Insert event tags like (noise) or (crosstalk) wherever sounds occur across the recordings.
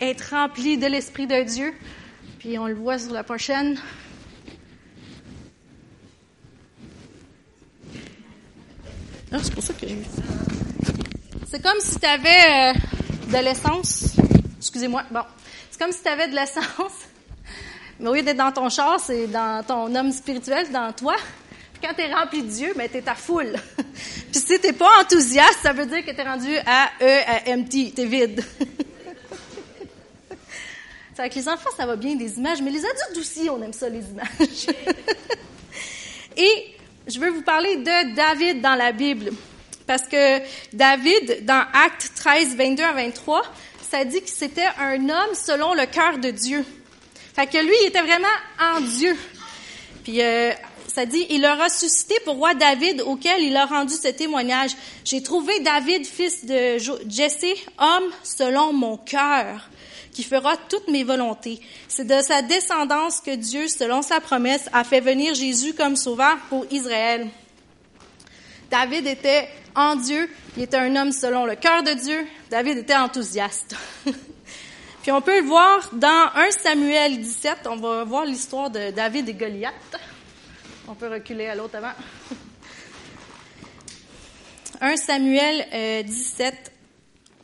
être rempli de l'Esprit de Dieu. Puis on le voit sur la prochaine. Ah, c'est pour ça que C'est comme si tu avais euh, de l'essence. Excusez-moi. Bon. C'est comme si tu avais de l'essence. Mais au lieu d'être dans ton char, c'est dans ton homme spirituel, dans toi. Puis quand tu es rempli de Dieu, ben, tu es ta foule. (laughs) Puis si tu pas enthousiaste, ça veut dire que tu es rendu à E, à empty, tu es vide. (laughs) avec les enfants, ça va bien, des images, mais les adultes aussi, on aime ça, les images. (laughs) Et je veux vous parler de David dans la Bible. Parce que David, dans Actes 13, 22 à 23, ça dit que c'était un homme selon le cœur de Dieu. Fait que lui, il était vraiment en Dieu. Puis euh, ça dit, il a ressuscité pour roi David, auquel il a rendu ce témoignage. J'ai trouvé David, fils de Jesse, homme selon mon cœur qui fera toutes mes volontés. C'est de sa descendance que Dieu, selon sa promesse, a fait venir Jésus comme sauveur pour Israël. David était en Dieu, il était un homme selon le cœur de Dieu. David était enthousiaste. (laughs) Puis on peut le voir dans 1 Samuel 17, on va voir l'histoire de David et Goliath. On peut reculer à l'autre avant. (laughs) 1 Samuel 17, euh,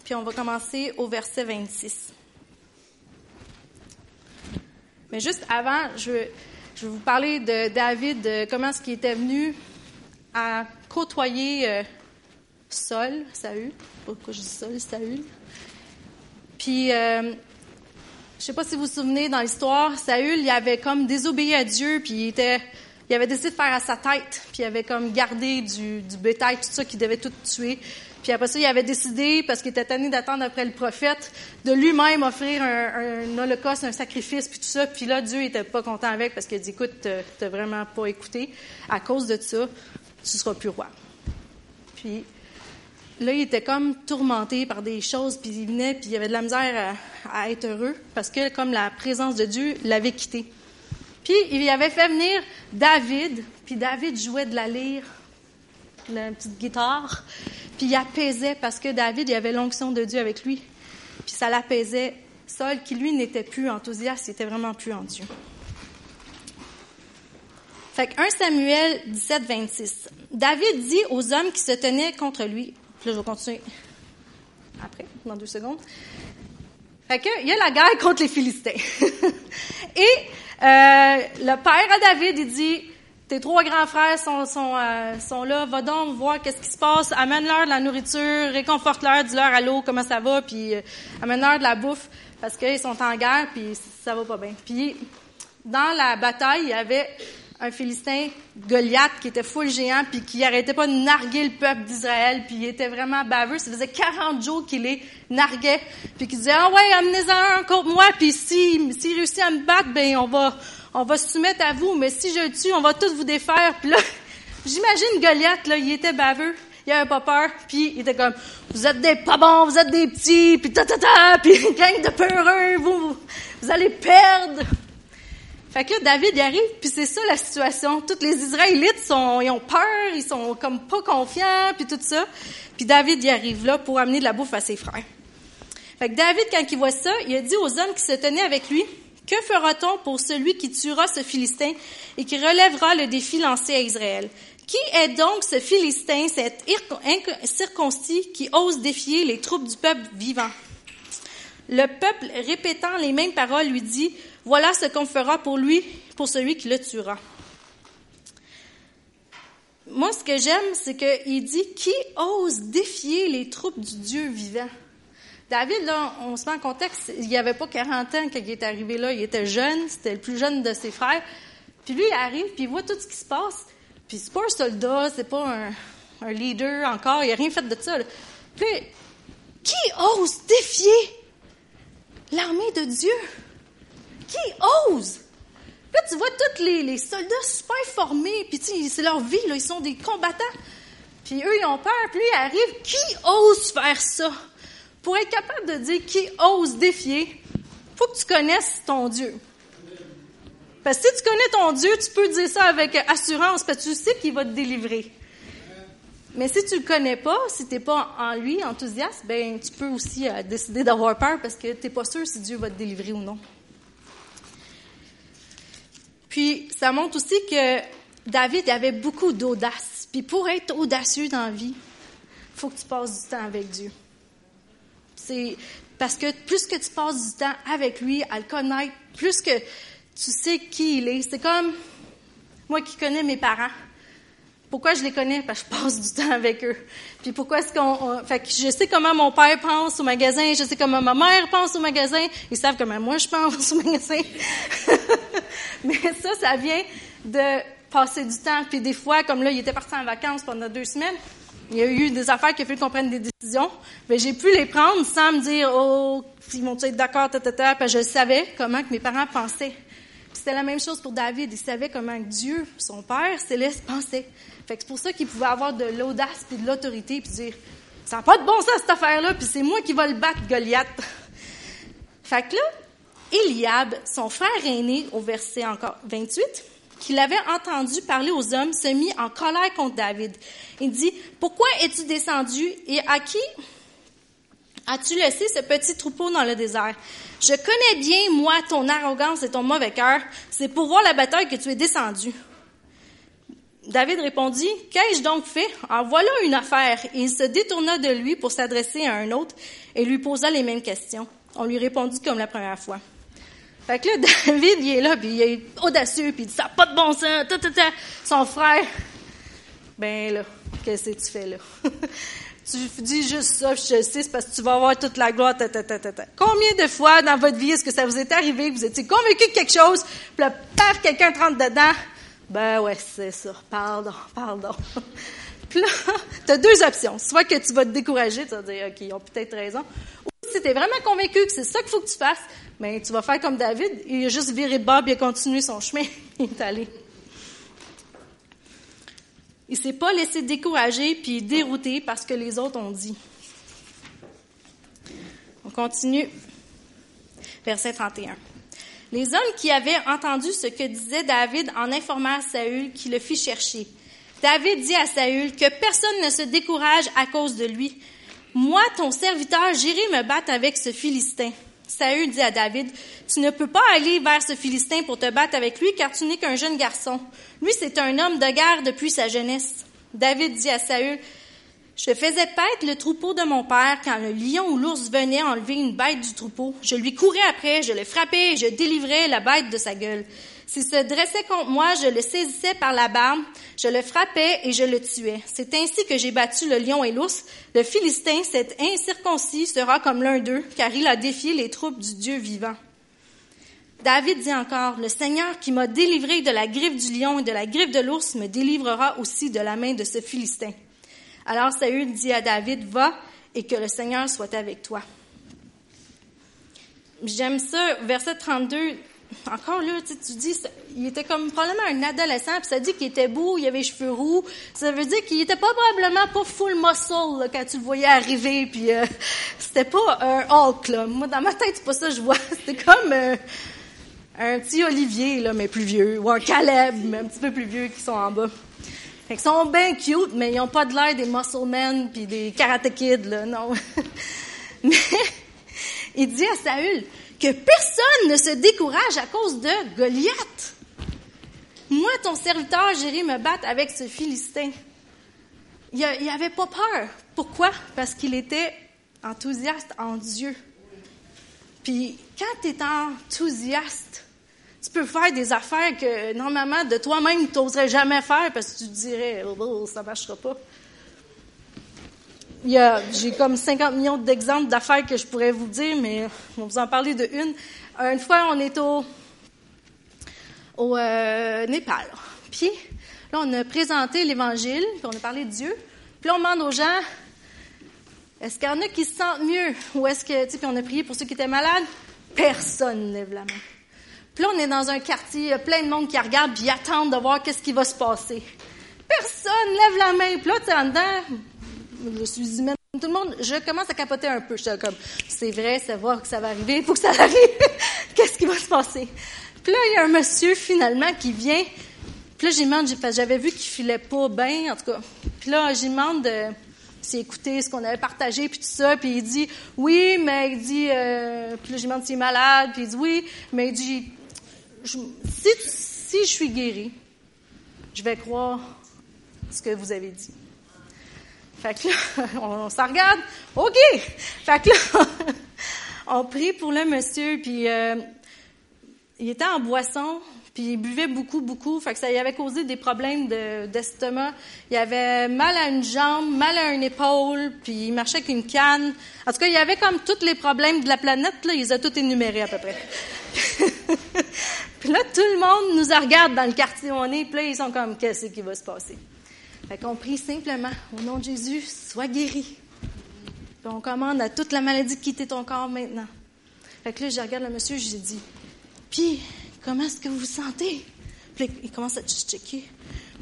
puis on va commencer au verset 26. Mais juste avant, je, je vais vous parler de David, de comment est-ce qu'il était venu à côtoyer euh, Saul, Saül. Pourquoi je dis Saul, Saül? Puis, euh, je sais pas si vous vous souvenez, dans l'histoire, Saül, il avait comme désobéi à Dieu, puis il était, il avait décidé de faire à sa tête, puis il avait comme gardé du, bétail, tout ça, qu'il devait tout tuer. Puis après ça, il avait décidé, parce qu'il était tanné d'attendre après le prophète, de lui-même offrir un, holocauste, un sacrifice, puis tout ça. Puis là, Dieu était pas content avec parce qu'il a dit, écoute, t'as vraiment pas écouté. À cause de ça, tu seras plus roi. Puis là, il était comme tourmenté par des choses, puis il venait, puis il avait de la misère à être heureux, parce que comme la présence de Dieu l'avait quitté. Puis il avait fait venir David, puis David jouait de la lyre, la petite guitare. Puis il apaisait parce que David, il avait l'onction de Dieu avec lui. Puis ça l'apaisait. Saul, qui lui n'était plus enthousiaste, il était vraiment plus en Dieu. Fait que 1 Samuel 17, 26. David dit aux hommes qui se tenaient contre lui. Puis là, je vais continuer après, dans deux secondes. Fait que, il y a la guerre contre les Philistins. (laughs) Et le père à David, il dit, tes trois grands frères sont, sont, euh, sont là. Va donc voir qu'est-ce qui se passe. Amène-leur de la nourriture, réconforte-leur, dis-leur allô, comment ça va, puis euh, amène-leur de la bouffe parce qu'ils sont en guerre, puis ça va pas bien. Puis dans la bataille, il y avait un Philistin, Goliath, qui était full géant, puis qui arrêtait pas de narguer le peuple d'Israël, puis il était vraiment baveux. Ça faisait 40 jours qu'il les narguait, puis qu'il disait, ah ouais, amenez-en un contre moi, puis s'il si, réussit à me battre, ben on va on va se soumettre à vous, mais si je tue, on va tous vous défaire. Puis là, (laughs) j'imagine Goliath, là, il était baveux, il avait pas peur, puis il était comme, vous êtes des pas bons, vous êtes des petits, puis ta ta ta, puis gang de peureux, vous, vous allez perdre. Fait que là, David y arrive, puis c'est ça la situation. Tous les Israélites sont, ils ont peur, ils sont comme pas confiants, puis tout ça. Puis David y arrive là pour amener de la bouffe à ses frères. Fait que David, quand il voit ça, il a dit aux hommes qui se tenaient avec lui, que fera-t-on pour celui qui tuera ce Philistin et qui relèvera le défi lancé à Israël? Qui est donc ce Philistin, cet circoncis qui ose défier les troupes du peuple vivant? Le peuple, répétant les mêmes paroles, lui dit, voilà ce qu'on fera pour lui, pour celui qui le tuera. Moi, ce que j'aime, c'est qu'il dit, qui ose défier les troupes du Dieu vivant? David, là, on se met en contexte, il n'y avait pas 40 ans quand il est arrivé là, il était jeune, c'était le plus jeune de ses frères. Puis lui, il arrive, puis il voit tout ce qui se passe. Puis c'est pas un soldat, c'est pas un, leader encore, il n'a rien fait de ça. Puis, qui ose défier l'armée de Dieu? Qui ose? Là, tu vois tous les, soldats super formés, puis c'est leur vie, là, ils sont des combattants. Puis eux, ils ont peur, puis lui, il arrive. Qui ose faire ça? pour être capable de dire qui ose défier, faut que tu connaisses ton Dieu. Parce que si tu connais ton Dieu, tu peux dire ça avec assurance, parce que tu sais qu'il va te délivrer. Mais si tu le connais pas, si t'es pas en lui enthousiaste, ben tu peux aussi euh, décider d'avoir peur parce que t'es pas sûr si Dieu va te délivrer ou non. Puis ça montre aussi que David avait beaucoup d'audace. Puis pour être audacieux dans la vie, faut que tu passes du temps avec Dieu. C'est parce que plus que tu passes du temps avec lui, à le connaître, plus que tu sais qui il est. C'est comme moi qui connais mes parents. Pourquoi je les connais? Parce que je passe du temps avec eux. Puis pourquoi est-ce qu'on... fait que je sais comment mon père pense au magasin, je sais comment ma mère pense au magasin, ils savent comment moi je pense au magasin. (laughs) Mais ça, ça vient de passer du temps. Puis des fois, comme là, il était parti en vacances pendant deux semaines, il y a eu des affaires qui ont fait qu'on prenne des décisions. Mais j'ai pu les prendre sans me dire, oh, ils vont être d'accord, ta, ta, ta. Puis je savais comment que mes parents pensaient. C'était la même chose pour David. Il savait comment Dieu, son Père céleste, pensait. Fait c'est pour ça qu'il pouvait avoir de l'audace puis de l'autorité puis dire, ça n'a pas de bon sens cette affaire-là, puis c'est moi qui vais le battre, Goliath. fait que là, Eliab, son frère aîné, au verset encore 28, qui l'avait entendu parler aux hommes, se mit en colère contre David. Il dit, pourquoi es-tu descendu et à qui as-tu laissé ce petit troupeau dans le désert? Je connais bien, moi, ton arrogance et ton mauvais cœur. C'est pour voir la bataille que tu es descendu. David répondit, Qu'ai-je donc fait? En voilà une affaire. Et il se détourna de lui pour s'adresser à un autre et lui posa les mêmes questions. On lui répondit comme la première fois. Fait que là, (laughs) David, il est là, puis il est audacieux, puis il dit, ça pas de bon sens, ta, ta, ta. Son frère, ben là, qu'est-ce que tu fais là? (laughs) tu dis juste ça, je sais, c'est parce que tu vas avoir toute la gloire, ta, ta, ta, ta, Combien de fois dans votre vie est-ce que ça vous est arrivé que vous étiez convaincu de quelque chose, puis là, paf, quelqu'un rentre dedans? Ben ouais, c'est ça. Pardon, pardon. (laughs) Puis là, tu as deux options. Soit que tu vas te décourager, tu vas dire, OK, ils ont peut-être raison. Ou si tu es vraiment convaincu que c'est ça qu'il faut que tu fasses, ben, tu vas faire comme David. Il a juste viré et il a continué son chemin. (laughs) il est allé. Il s'est pas laissé décourager puis dérouter parce que les autres ont dit. On continue. Verset 31. Les hommes qui avaient entendu ce que disait David en informaient Saül qui le fit chercher. David dit à Saül que personne ne se décourage à cause de lui. Moi, ton serviteur, j'irai me battre avec ce Philistin. Saül dit à David, tu ne peux pas aller vers ce Philistin pour te battre avec lui car tu n'es qu'un jeune garçon. Lui, c'est un homme de guerre depuis sa jeunesse. David dit à Saül, je faisais paître le troupeau de mon père quand le lion ou l'ours venait enlever une bête du troupeau. Je lui courais après, je le frappais et je délivrais la bête de sa gueule. S'il se dressait contre moi, je le saisissais par la barbe, je le frappais et je le tuais. C'est ainsi que j'ai battu le lion et l'ours. Le Philistin, cet incirconcis, sera comme l'un d'eux, car il a défié les troupes du Dieu vivant. David dit encore, le Seigneur qui m'a délivré de la griffe du lion et de la griffe de l'ours me délivrera aussi de la main de ce Philistin. Alors Saül dit à David, va et que le Seigneur soit avec toi. J'aime ça, verset 32. Encore là, tu, dis, il était comme probablement un adolescent, puis ça dit qu'il était beau, il avait les cheveux roux. Ça veut dire qu'il était pas probablement pas full muscle quand tu le voyais arriver, puis euh, (laughs) c'était pas un Hulk là. Moi, dans ma tête, c'est pas ça que je vois. (laughs) C'était comme euh, un petit Olivier là, mais plus vieux, ou un Caleb, mais un petit peu plus vieux qui sont en bas. Fait qu'ils sont bien cute, mais ils n'ont pas de l'air des muscle men puis des karate kids, là, non. (laughs) mais il dit à Saül que personne ne se décourage à cause de Goliath. Moi, ton serviteur, j'irai me battre avec ce Philistin. Il n'avait pas peur. Pourquoi? Parce qu'il était enthousiaste en Dieu. Puis quand tu es enthousiaste tu peux faire des affaires que normalement de toi-même tu n'oserais jamais faire parce que tu dirais oh, oh ça marchera pas. J'ai comme 50 millions d'exemples d'affaires que je pourrais vous dire, mais on va vous en parler de une. Une fois, on est au, au euh, Népal. Puis là, on a présenté l'Évangile, puis on a parlé de Dieu. Puis là, on demande aux gens, est-ce qu'il y en a qui se sentent mieux? Ou est-ce que, puis on a prié pour ceux qui étaient malades? Personne ne lève la main. Puis là, on est dans un quartier, il y a plein de monde qui regarde puis attendent de voir qu'est-ce qui va se passer. Personne lève la main. Puis là, tu es en dedans, je suis humaine. Tout le monde, je commence à capoter un peu. C'est vrai, c'est voir que ça va arriver, il faut que ça (laughs) arrive. qu'est-ce qui va se passer? Puis là, il y a un monsieur, finalement, qui vient. Puis là, j'ai demandé, j'avais vu qu'il filait pas bien, en tout cas. Puis là, j'y demande de s'il écoutait ce qu'on avait partagé, puis tout ça. Puis il dit, oui, mais il dit, euh, puis là, je demande s'il est malade. Puis il dit, oui, mais il dit, si, si je suis guéri, je vais croire ce que vous avez dit. Fait que là, (laughs) on, s'en regarde. OK! Fait que là, (laughs) on prie pour le monsieur, puis euh, il était en boisson, puis il buvait beaucoup, beaucoup. Fait que ça lui avait causé des problèmes d'estomac. il avait mal à une jambe, mal à une épaule, puis il marchait avec une canne. En tout cas, il y avait comme tous les problèmes de la planète, là, il les a tous énumérés à peu près. (laughs) puis là, tout le monde nous regarde dans le quartier où on est, puis là, ils sont comme, qu'est-ce qui va se passer? Fait qu'on prie simplement, au nom de Jésus, sois guéri. Puis on commande à toute la maladie de quitter ton corps maintenant. Fait que là, je regarde le monsieur, je lui dis, puis, comment est-ce que vous vous sentez? Puis il commence à checker.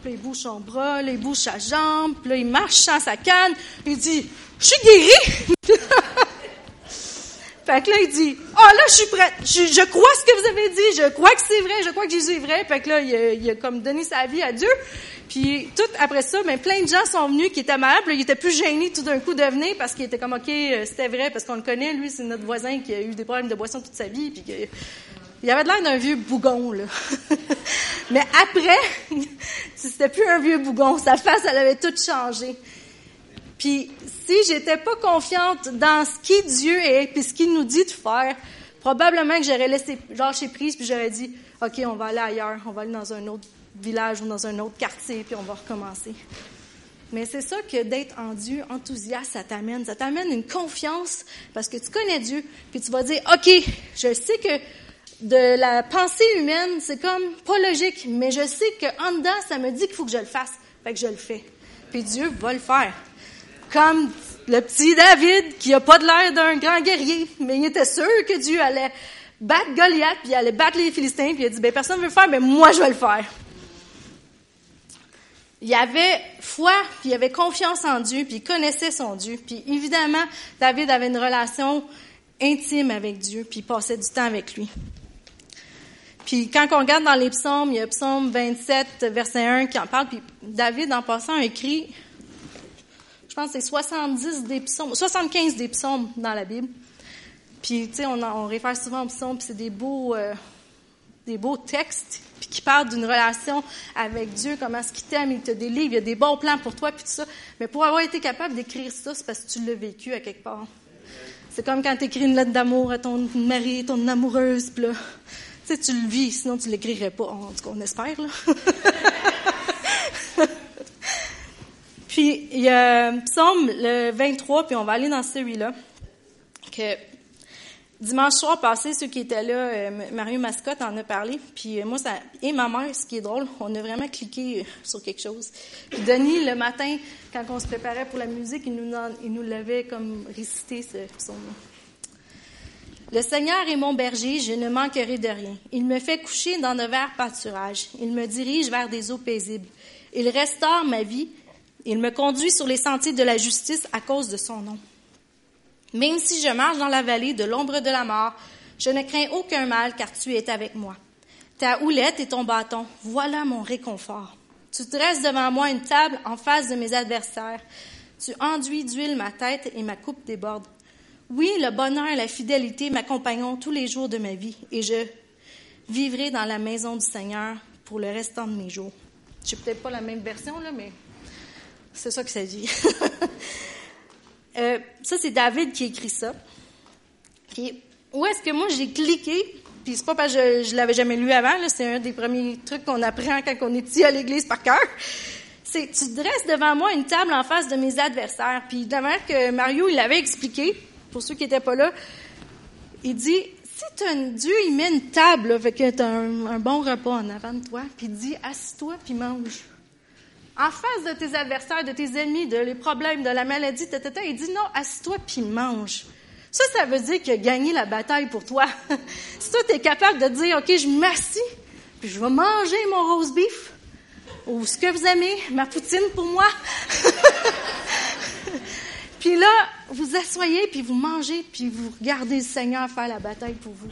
Puis il bouge son bras, là, il bouge sa jambe, puis là, il marche sans sa canne. Il dit, je suis guéri! (laughs) Fait que là, il dit, ah oh, là, je suis prête. Je, crois ce que vous avez dit. Je crois que c'est vrai. Je crois que Jésus est vrai. Fait que là, il a comme donné sa vie à Dieu. Puis tout après ça, ben, plein de gens sont venus qui étaient malades. Puis là, il était plus gêné tout d'un coup de venir parce qu'il était comme, OK, euh, c'était vrai, parce qu'on le connaît. Lui, c'est notre voisin qui a eu des problèmes de boisson toute sa vie. Puis il avait l'air d'un vieux bougon, là. (laughs) Mais après, (laughs) c'était plus un vieux bougon. Sa face, elle avait tout changé. Puis si j'étais pas confiante dans ce qui Dieu est, puis ce qu'il nous dit de faire, probablement que j'aurais laissé lâcher prise, puis j'aurais dit, OK, on va aller ailleurs, on va aller dans un autre village ou dans un autre quartier, puis on va recommencer. Mais c'est ça que d'être en Dieu, enthousiaste, ça t'amène. Ça t'amène une confiance parce que tu connais Dieu, puis tu vas dire, OK, je sais que de la pensée humaine, c'est comme pas logique, mais je sais qu'en dedans, ça me dit qu'il faut que je le fasse. Fait que je le fais. Puis Dieu va le faire. Comme le petit David, qui a pas de l'air d'un grand guerrier, mais il était sûr que Dieu allait battre Goliath, puis il allait battre les Philistins, puis il a dit, ben personne ne veut le faire, mais moi je vais le faire. Il avait foi, puis il avait confiance en Dieu, puis il connaissait son Dieu. Puis évidemment, David avait une relation intime avec Dieu, puis il passait du temps avec lui. Puis quand on regarde dans les psaumes, il y a psaume 27, verset 1 qui en parle, puis David, en passant, écrit, je pense que c'est 70 des psaumes, 75 des psaumes dans la Bible. Puis, tu sais, on, on, réfère souvent aux psaumes, puis c'est des beaux, euh, des beaux textes, puis qui parlent d'une relation avec Dieu, comment est-ce qu'il t'aime, il te délivre, il y a des bons plans pour toi, puis tout ça. Mais pour avoir été capable d'écrire ça, c'est parce que tu l'as vécu à quelque part. C'est comme quand tu écris une lettre d'amour à ton mari, ton amoureuse, puis là, tu sais, tu le vis, sinon tu l'écrirais pas. En tout cas, on espère, là. (laughs) puis, il y a Psaume le 23, puis on va aller dans celui-là, que dimanche soir passé, ceux qui étaient là, euh, Mario Mascotte en a parlé, puis euh, moi, ça, et ma mère, ce qui est drôle, on a vraiment cliqué euh, sur quelque chose. Denis, le matin, quand on se préparait pour la musique, il nous, l'avait comme récité, ce psaume-là. Le Seigneur est mon berger, je ne manquerai de rien. Il me fait coucher dans de verts pâturages. Il me dirige vers des eaux paisibles. Il restaure ma vie. Il me conduit sur les sentiers de la justice à cause de son nom. Même si je marche dans la vallée de l'ombre de la mort, je ne crains aucun mal car tu es avec moi. Ta houlette et ton bâton, voilà mon réconfort. Tu dresses devant moi une table en face de mes adversaires. Tu enduis d'huile ma tête et ma coupe déborde. Oui, le bonheur et la fidélité m'accompagneront tous les jours de ma vie et je vivrai dans la maison du Seigneur pour le restant de mes jours. Je n'ai peut-être pas la même version, là, mais c'est ça que ça dit. (laughs) Euh, ça, c'est David qui écrit ça. Puis, où est-ce que moi j'ai cliqué? Puis c'est pas parce que je, l'avais jamais lu avant, c'est un des premiers trucs qu'on apprend quand on est petit à l'église par cœur c'est tu dresses devant moi une table en face de mes adversaires. Puis de que Mario il l'avait expliqué, pour ceux qui n'étaient pas là, il dit, si un, Dieu, il met une table, là, fait que un, un, bon repas en avant de toi, puis il dit, assis-toi, puis mange. En face de tes adversaires, de tes ennemis, de les problèmes, de la maladie, tata, il dit, non, assis-toi, puis mange. Ça, ça veut dire qu'il a gagné la bataille pour toi. (laughs) si toi, tu es capable de dire, OK, je m'assis, puis je vais manger mon rose beef, ou ce que vous aimez, ma poutine pour moi. (laughs) Puis là, vous asseyez, puis vous mangez, puis vous regardez le Seigneur faire la bataille pour vous.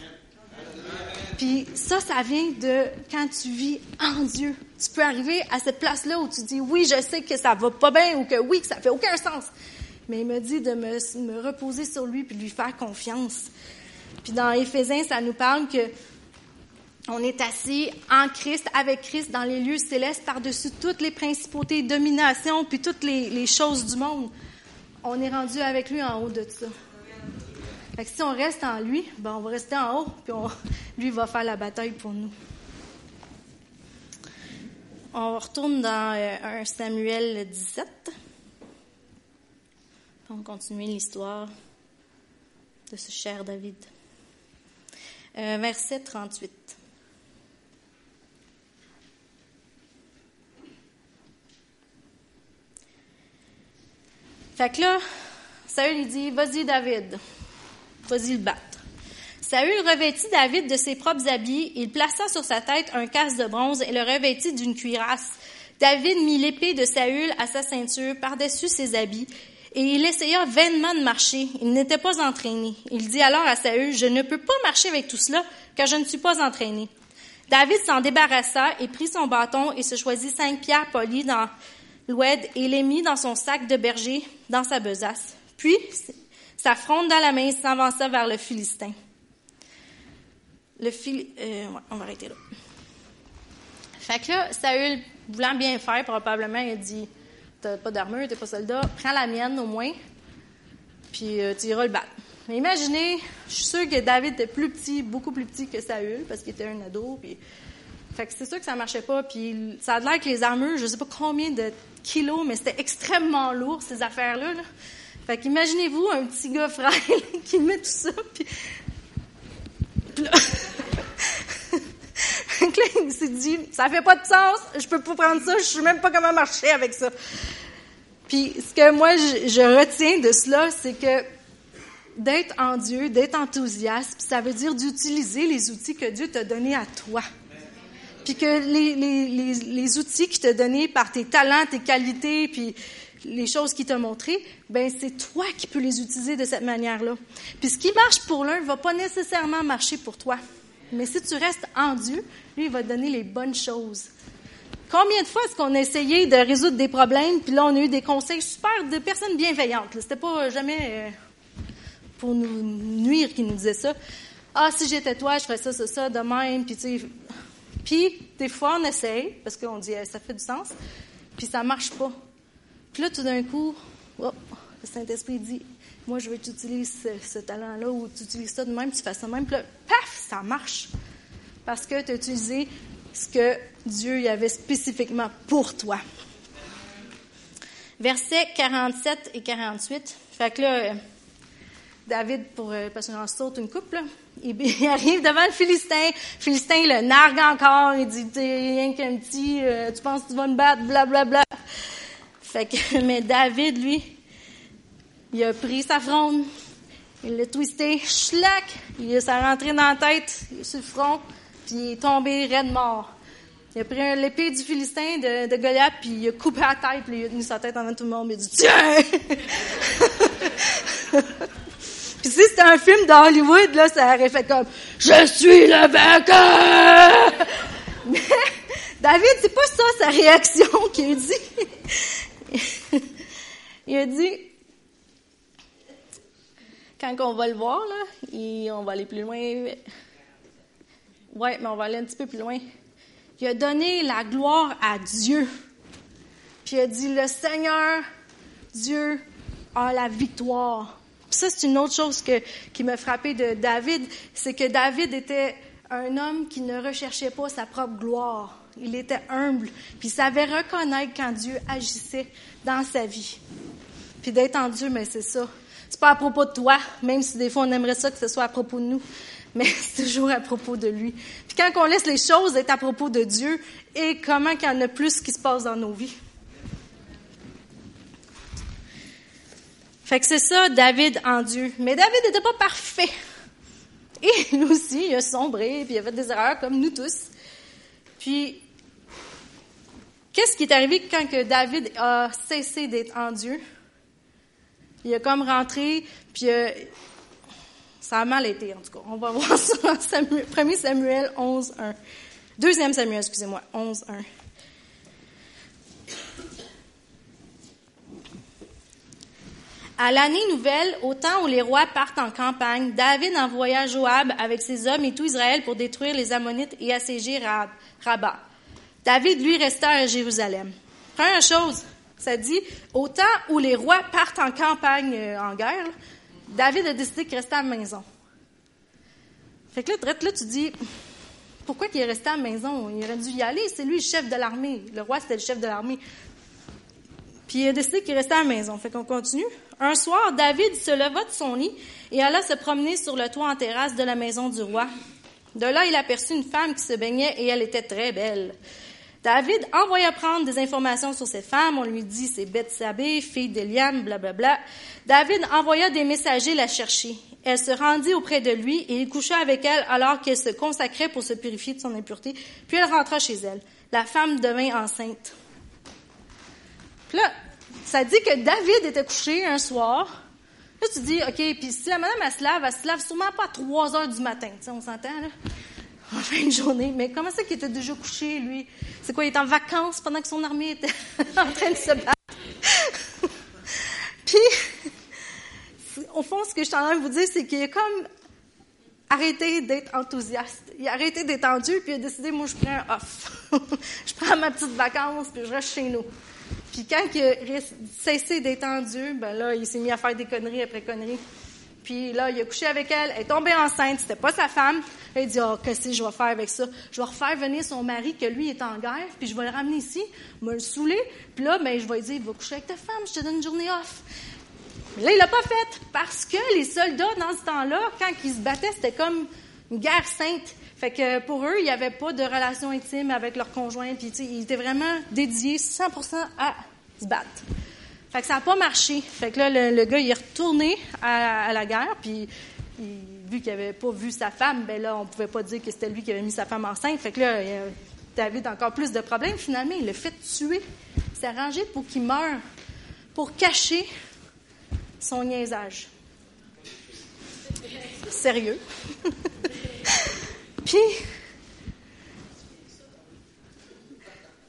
Puis ça, ça vient de quand tu vis en Dieu. Tu peux arriver à cette place-là où tu dis oui, je sais que ça va pas bien ou que oui, que ça fait aucun sens. Mais il me dit de me, reposer sur lui puis de lui faire confiance. Puis dans Éphésiens, ça nous parle que on est assis en Christ, avec Christ, dans les lieux célestes, par-dessus toutes les principautés, dominations, puis toutes les, choses du monde. On est rendu avec lui en haut de tout ça. Fait que si on reste en lui, ben on va rester en haut, puis lui va faire la bataille pour nous. On retourne dans euh, 1 Samuel 17. On va continuer l'histoire de ce cher David. Euh, verset 38. Fait que là, Saül lui dit, vas-y David, vas-y le battre. Saül revêtit David de ses propres habits, il plaça sur sa tête un casque de bronze et le revêtit d'une cuirasse. David mit l'épée de Saül à sa ceinture par-dessus ses habits, et il essaya vainement de marcher. Il n'était pas entraîné. Il dit alors à Saül, je ne peux pas marcher avec tout cela, car je ne suis pas entraîné. David s'en débarrassa et prit son bâton et se choisit cinq pierres polies dans l'oued et les mit dans son sac de berger, dans sa besace. Puis, sa fronde dans la main, s'avança vers le Philistin. Le Phil... Euh, on va arrêter là. Fait que là, Saül, voulant bien faire, probablement, il a dit T'as pas d'armure, t'es pas soldat, prends la mienne au moins, puis euh, tu iras le battre. Mais imaginez, je suis sûre que David était plus petit, beaucoup plus petit que Saül, parce qu'il était un ado, puis. Fait que c'est sûr que ça marchait pas, puis ça a l'air que les armures, je sais pas combien de kilos, mais c'était extrêmement lourd, ces affaires-là. Là. Fait qu'imaginez-vous un petit gars frêle (laughs) qui met tout ça, puis là... Là, il s'est dit, ça fait pas de sens, je peux pas prendre ça, je sais même pas comment marcher avec ça. Puis ce que moi, je, retiens de cela, c'est que d'être en Dieu, d'être enthousiaste, ça veut dire d'utiliser les outils que Dieu t'a donnés à toi. Puis que les, les, les, les outils qu'il t'a donnés par tes talents, tes qualités, puis les choses qu'il t'a montrées, ben c'est toi qui peux les utiliser de cette manière-là. Puis ce qui marche pour l'un va pas nécessairement marcher pour toi. Mais si tu restes en Dieu, lui, il va te donner les bonnes choses. Combien de fois est-ce qu'on a essayé de résoudre des problèmes, puis là, on a eu des conseils super de personnes bienveillantes. C'était pas jamais euh, pour nous nuire qui nous disaient ça. Ah, si j'étais toi, je ferais ça, ça, ça, de même, puis tu. Puis, des fois, on essaye, parce qu'on dit, ça fait du sens, puis ça marche pas. Puis là, tout d'un coup, oh, le Saint-Esprit dit, moi, je veux que tu utilises ce, talent-là, ou tu utilises ça de même, tu fais ça de même, puis là, paf, ça marche. Parce que tu as utilisé ce que Dieu y avait spécifiquement pour toi. Versets 47 et 48. Fait que là, David, pour, parce qu'on en saute une couple, là, il, (laughs) il, arrive devant le Philistin. Le Philistin le nargue encore. Il dit, t'es rien qu'un petit, euh, tu penses que tu vas me battre, blablabla. Bla, bla. Fait que, (laughs) mais David, lui, il a pris sa fronde, il l'a twisté, schlac, il s'est rentré dans la tête, sur le front, puis il est tombé raide mort. Il a pris l'épée du Philistin de, de Goliath, puis il a coupé la tête, puis il a tenu sa tête avant tout le monde, il a dit Tiens! (laughs) puis si c'était un film d'Hollywood, là, ça aurait fait comme Je suis le vainqueur! (laughs) Mais David, c'est pas ça sa réaction qu'il a dit. (laughs) il a dit quand on va le voir, là, et on va aller plus loin. Ouais, mais on va aller un petit peu plus loin. Il a donné la gloire à Dieu. Puis il a dit, le Seigneur, Dieu, a la victoire. Puis ça, c'est une autre chose que, qui m'a frappé de David, c'est que David était un homme qui ne recherchait pas sa propre gloire. Il était humble, puis il savait reconnaître quand Dieu agissait dans sa vie. Puis d'être en Dieu, mais c'est ça. Pas à propos de toi, même si des fois on aimerait ça que ce soit à propos de nous, (laughs) mais c'est toujours à propos de lui. Puis quand on laisse les choses être à propos de Dieu, et comment qu'il y en a plus qui se passe dans nos vies. Fait que c'est ça, David en Dieu. Mais David n'était pas parfait. (laughs) Et lui aussi, il a sombré, puis il a fait des erreurs comme nous tous. Puis, qu'est-ce qui est arrivé quand que David a cessé d'être en Dieu? Il a comme rentré, puis euh, Ça a mal été, en tout cas. On va (laughs) voir ça en Samuel, 1 Samuel 11, 1. 2 Samuel, excusez-moi, 11, 1. À l'année nouvelle, au temps où les rois partent en campagne, David envoya Joab avec ses hommes et tout Israël pour détruire les Ammonites et assiéger Rabat. David, lui, resta à Jérusalem. Première chose, ça dit, au temps où les rois partent en campagne, euh, en guerre, David a décidé qu'il restait à la maison. Fait que là, là, tu dis, pourquoi il est resté à la maison? Il aurait dû y aller, c'est lui le chef de l'armée. Le roi, c'était le chef de l'armée. Puis il a décidé qu'il restait à la maison. Fait qu'on continue. Un soir, David se leva de son lit et alla se promener sur le toit en terrasse de la maison du roi. De là, il aperçut une femme qui se baignait et elle était très belle. David envoya prendre des informations sur cette femme. On lui dit c'est Bethsabée, fille d'Eliam, blablabla. David envoya des messagers la chercher. Elle se rendit auprès de lui et il coucha avec elle alors qu'elle se consacrait pour se purifier de son impureté. Puis elle rentra chez elle. La femme devint enceinte. Puis là, ça dit que David était couché un soir. Là, tu dis, OK, puis si la madame, elle se lave, elle se lave sûrement pas à 3 heures du matin. Tu sais, on s'entend, là? En fin de journée. Mais comment ça qu'il était déjà couché, lui? C'est quoi, il était en vacances pendant que son armée était (laughs) en train de se battre? (laughs) puis, au fond, ce que je suis en vous dire, c'est qu'il a comme arrêté d'être enthousiaste. Il a arrêté d'être tendu, puis il a décidé, moi, je prends un off. (laughs) je prends ma petite vacance, puis je reste chez nous. Puis quand il a cessé d'être en Dieu, ben là, il s'est mis à faire des conneries après conneries. Puis là, il a couché avec elle, elle est tombée enceinte, c'était pas sa femme. Il dit, oh, qu'est-ce que je vais faire avec ça? Je vais refaire venir son mari, que lui est en guerre, puis je vais le ramener ici, me le saouler, puis là, ben, je vais lui dire, va coucher avec ta femme, je te donne une journée off. Là, il l'a pas fait, parce que les soldats, dans ce temps-là, quand ils se battaient, c'était comme une guerre sainte. Fait que pour eux, il n'y avait pas de relation intime avec leur conjoint. Puis, ils étaient vraiment dédiés 100% à se battre. Fait que ça n'a pas marché. Fait que là, le, gars, il est retourné à, la guerre. Puis, vu qu'il n'avait pas vu sa femme, ben là, on pouvait pas dire que c'était lui qui avait mis sa femme enceinte. Fait que là, David a encore plus de problèmes. Finalement, il l'a fait tuer. Il s'est arrangé pour qu'il meure, pour cacher son niaisage. Sérieux? (laughs) Puis,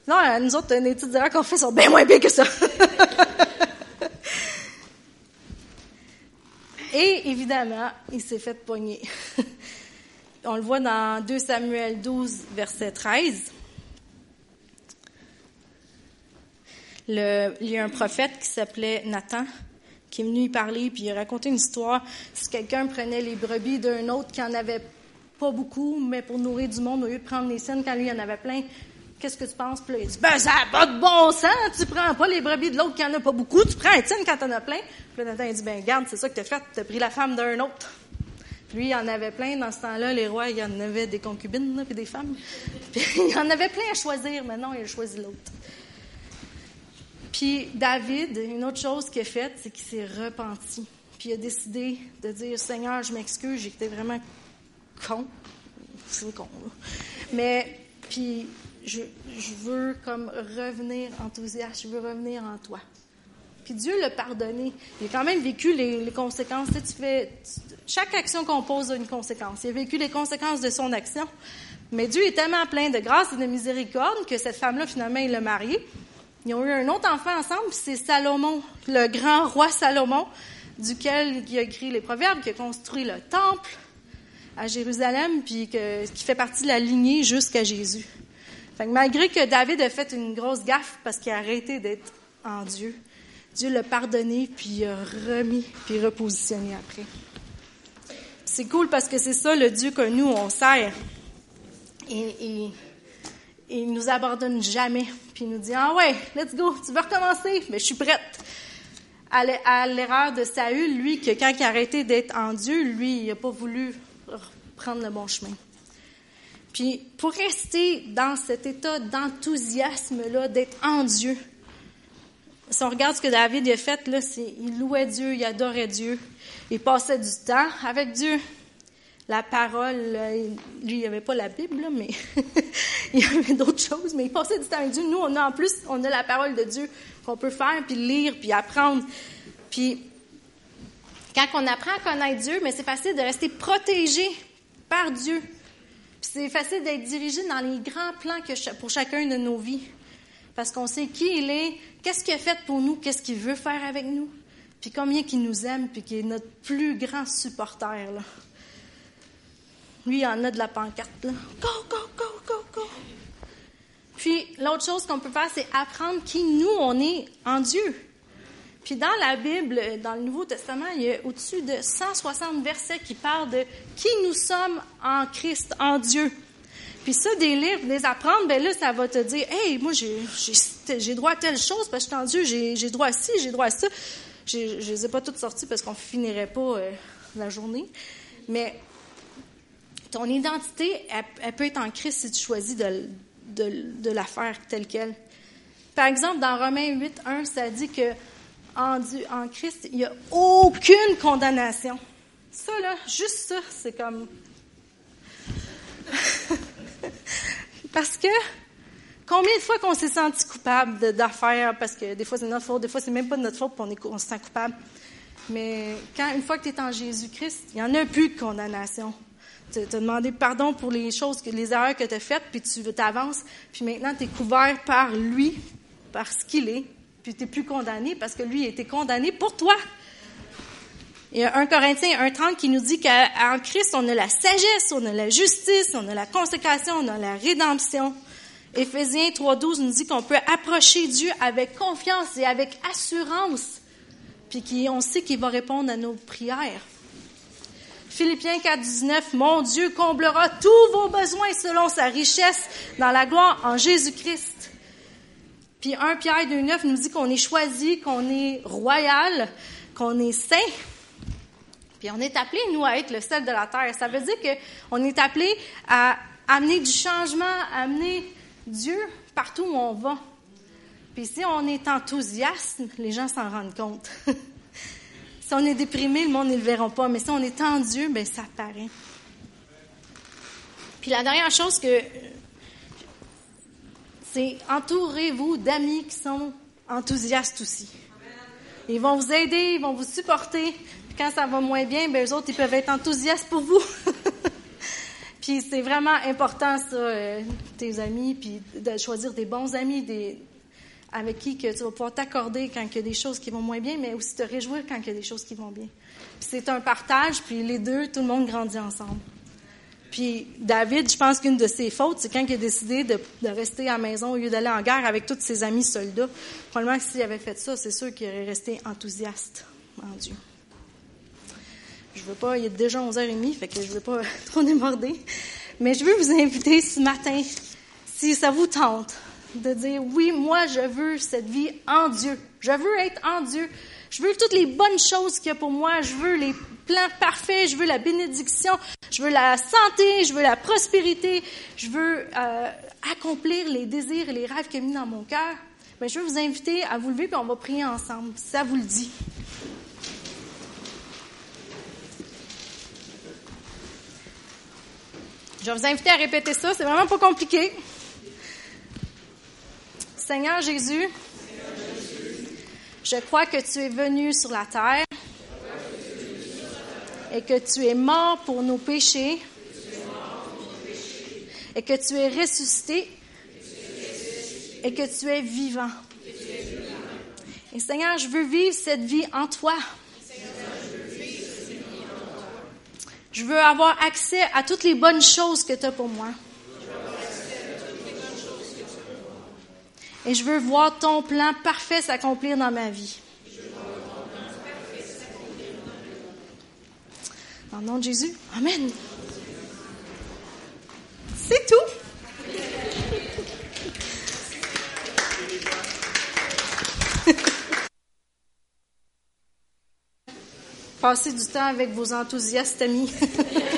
non, nous autres, les étudiants qu'on fait sont bien moins bien que ça. (laughs) Et évidemment, il s'est fait pogner. (laughs) On le voit dans 2 Samuel 12, verset 13. Le, il y a un prophète qui s'appelait Nathan qui est venu y parler, puis il a raconté une histoire. Si quelqu'un prenait les brebis d'un autre qui en avait pas beaucoup, mais pour nourrir du monde, au lieu de prendre les scènes quand lui, il en avait plein, qu'est-ce que tu penses? Puis là, il dit, ben, ça n'a pas de bon sens, tu prends pas les brebis de l'autre qui en a pas beaucoup, tu prends un tienne quand t'en as plein. Puis là, Nathan, il dit, ben, garde, c'est ça que t'as fait, t'as pris la femme d'un autre. Puis lui, il en avait plein. Dans ce temps-là, les rois, il y en avait des concubines, puis des femmes. (laughs) Puis il en avait plein à choisir. Maintenant, il a choisi l'autre. Puis David, une autre chose qu'il a faite, c'est qu'il s'est repenti. Puis il a décidé de dire, Seigneur, je m'excuse, j'étais vraiment con. C'est con, là. Mais, puis, je, veux comme revenir enthousiaste, je veux revenir en toi. Puis Dieu l'a pardonné. Il a quand même vécu les, conséquences. Chaque action qu'on pose a une conséquence. Il a vécu les conséquences de son action. Mais Dieu est tellement plein de grâce et de miséricorde que cette femme-là, finalement, il l'a mariée. Ils ont eu un autre enfant ensemble, c'est Salomon, le grand roi Salomon, duquel il a écrit les Proverbes, qui a construit le temple, à Jérusalem, puis qui fait partie de la lignée jusqu'à Jésus. Fait malgré que David a fait une grosse gaffe parce qu'il a arrêté d'être en Dieu, Dieu l'a pardonné, puis il a remis, puis repositionné après. C'est cool parce que c'est ça le Dieu que nous, on sert. Et, et, il nous abandonne jamais. Puis il nous dit, ah ouais, let's go, tu veux recommencer? Mais je suis prête. À l'erreur de Saül, lui, que quand il a arrêté d'être en Dieu, lui, il n'a pas voulu prendre le bon chemin. Puis pour rester dans cet état d'enthousiasme-là, d'être en Dieu, si on regarde ce que David a fait, là, c'est il louait Dieu, il adorait Dieu, il passait du temps avec Dieu. La parole, lui, il n'y avait pas la Bible, mais (laughs) il y avait d'autres choses, mais il passait du temps avec Dieu. Nous, on a en plus, on a la parole de Dieu qu'on peut faire, puis lire, puis apprendre. Puis Quand on apprend à connaître Dieu, mais c'est facile de rester protégé par Dieu. C'est facile d'être dirigé dans les grands plans pour chacun de nos vies. Parce qu'on sait qui il est, qu'est-ce qu'il a fait pour nous, qu'est-ce qu'il veut faire avec nous, puis combien qu'il nous aime, puis qu'il est notre plus grand supporter. Lui, il en a de la pancarte. Là. Go, go, go, go, go. Puis l'autre chose qu'on peut faire, c'est apprendre qui nous, on est en Dieu. Puis dans la Bible, dans le Nouveau Testament, il y a au-dessus de 160 versets qui parlent de qui nous sommes en Christ, en Dieu. Puis ça, des livres, des apprendre, ben là, ça va te dire, hey, moi, j'ai droit à telle chose parce que je suis en Dieu, j'ai droit à ci, j'ai droit à ça. Je ne les ai pas toutes sorties parce qu'on finirait pas euh, la journée. Mais ton identité, elle, peut être en Christ si tu choisis de, de, la faire telle qu'elle. Par exemple, dans Romains 8, 1, ça dit que en, en Christ, il n'y a aucune condamnation. Ça, là, juste ça, c'est comme. (laughs) Parce que combien de fois qu'on s'est senti coupable d'affaires, parce que des fois c'est notre faute, des fois c'est même pas de notre faute, puis on, se sent coupable. Mais quand une fois que tu es en Jésus-Christ, il n'y en a plus de condamnation. Tu as demandé pardon pour les choses, les erreurs que tu as faites, puis tu t'avances, puis maintenant tu es couvert par lui, par ce qu'il est, puis tu n'es plus condamné parce que lui a été condamné pour toi. Il y a 1 Corinthiens 1.30 qui nous dit qu'en Christ, on a la sagesse, on a la justice, on a la consécration, on a la rédemption. Éphésiens 3.12 nous dit qu'on peut approcher Dieu avec confiance et avec assurance, puis qu'on sait qu'il va répondre à nos prières. Philippiens 4.19, Mon Dieu comblera tous vos besoins selon sa richesse dans la gloire en Jésus-Christ. Puis 1 Pierre 2.9 nous dit qu'on est choisi, qu'on est royal, qu'on est saint. Puis on est appelé, nous, à être le sel de la terre. Ça veut dire qu'on est appelé à amener du changement, à amener Dieu partout où on va. Puis si on est enthousiaste, les gens s'en rendent compte. (laughs) si on est déprimé, le monde ne le verra pas. Mais si on est en Dieu, ben ça paraît. Puis la dernière chose que c'est entourez-vous d'amis qui sont enthousiastes aussi. Ils vont vous aider, ils vont vous supporter. Puis quand ça va moins bien, ben eux autres, ils peuvent être enthousiastes pour vous. (laughs) puis c'est vraiment important, ça, euh, tes amis, puis de choisir des bons amis, des, avec qui que tu vas pouvoir t'accorder quand il y a des choses qui vont moins bien, mais aussi te réjouir quand il y a des choses qui vont bien. Puis c'est un partage, puis les deux, tout le monde grandit ensemble. Puis David, je pense qu'une de ses fautes, c'est quand il a décidé de, rester à la maison au lieu d'aller en guerre avec tous ses amis soldats. Probablement que s'il avait fait ça, c'est sûr qu'il aurait resté enthousiaste en Dieu. Je veux pas, il est déjà 11h30, fait que je veux pas (laughs) trop déborder. Mais je veux vous inviter ce matin, si ça vous tente, de dire oui, moi je veux cette vie en Dieu. Je veux être en Dieu. Je veux toutes les bonnes choses qu'il y a pour moi. Je veux les plans parfaits. Je veux la bénédiction. Je veux la santé. Je veux la prospérité. Je veux euh, accomplir les désirs et les rêves qu'il a mis dans mon cœur. Mais je veux vous inviter à vous lever et on va prier ensemble. ça vous le dit. Je vais vous inviter à répéter ça. C'est vraiment pas compliqué. Seigneur Jésus, je crois que tu es venu sur la terre et que tu es mort pour nos péchés et que tu es ressuscité et que tu es vivant. Et Seigneur, je veux vivre cette vie en toi. Je veux avoir accès à toutes les bonnes choses que tu as pour moi. Et je veux voir ton plan parfait s'accomplir dans ma vie. Dans le nom de Jésus. Amen. C'est tout. (laughs) Passez du temps avec vos enthousiastes amis. (laughs)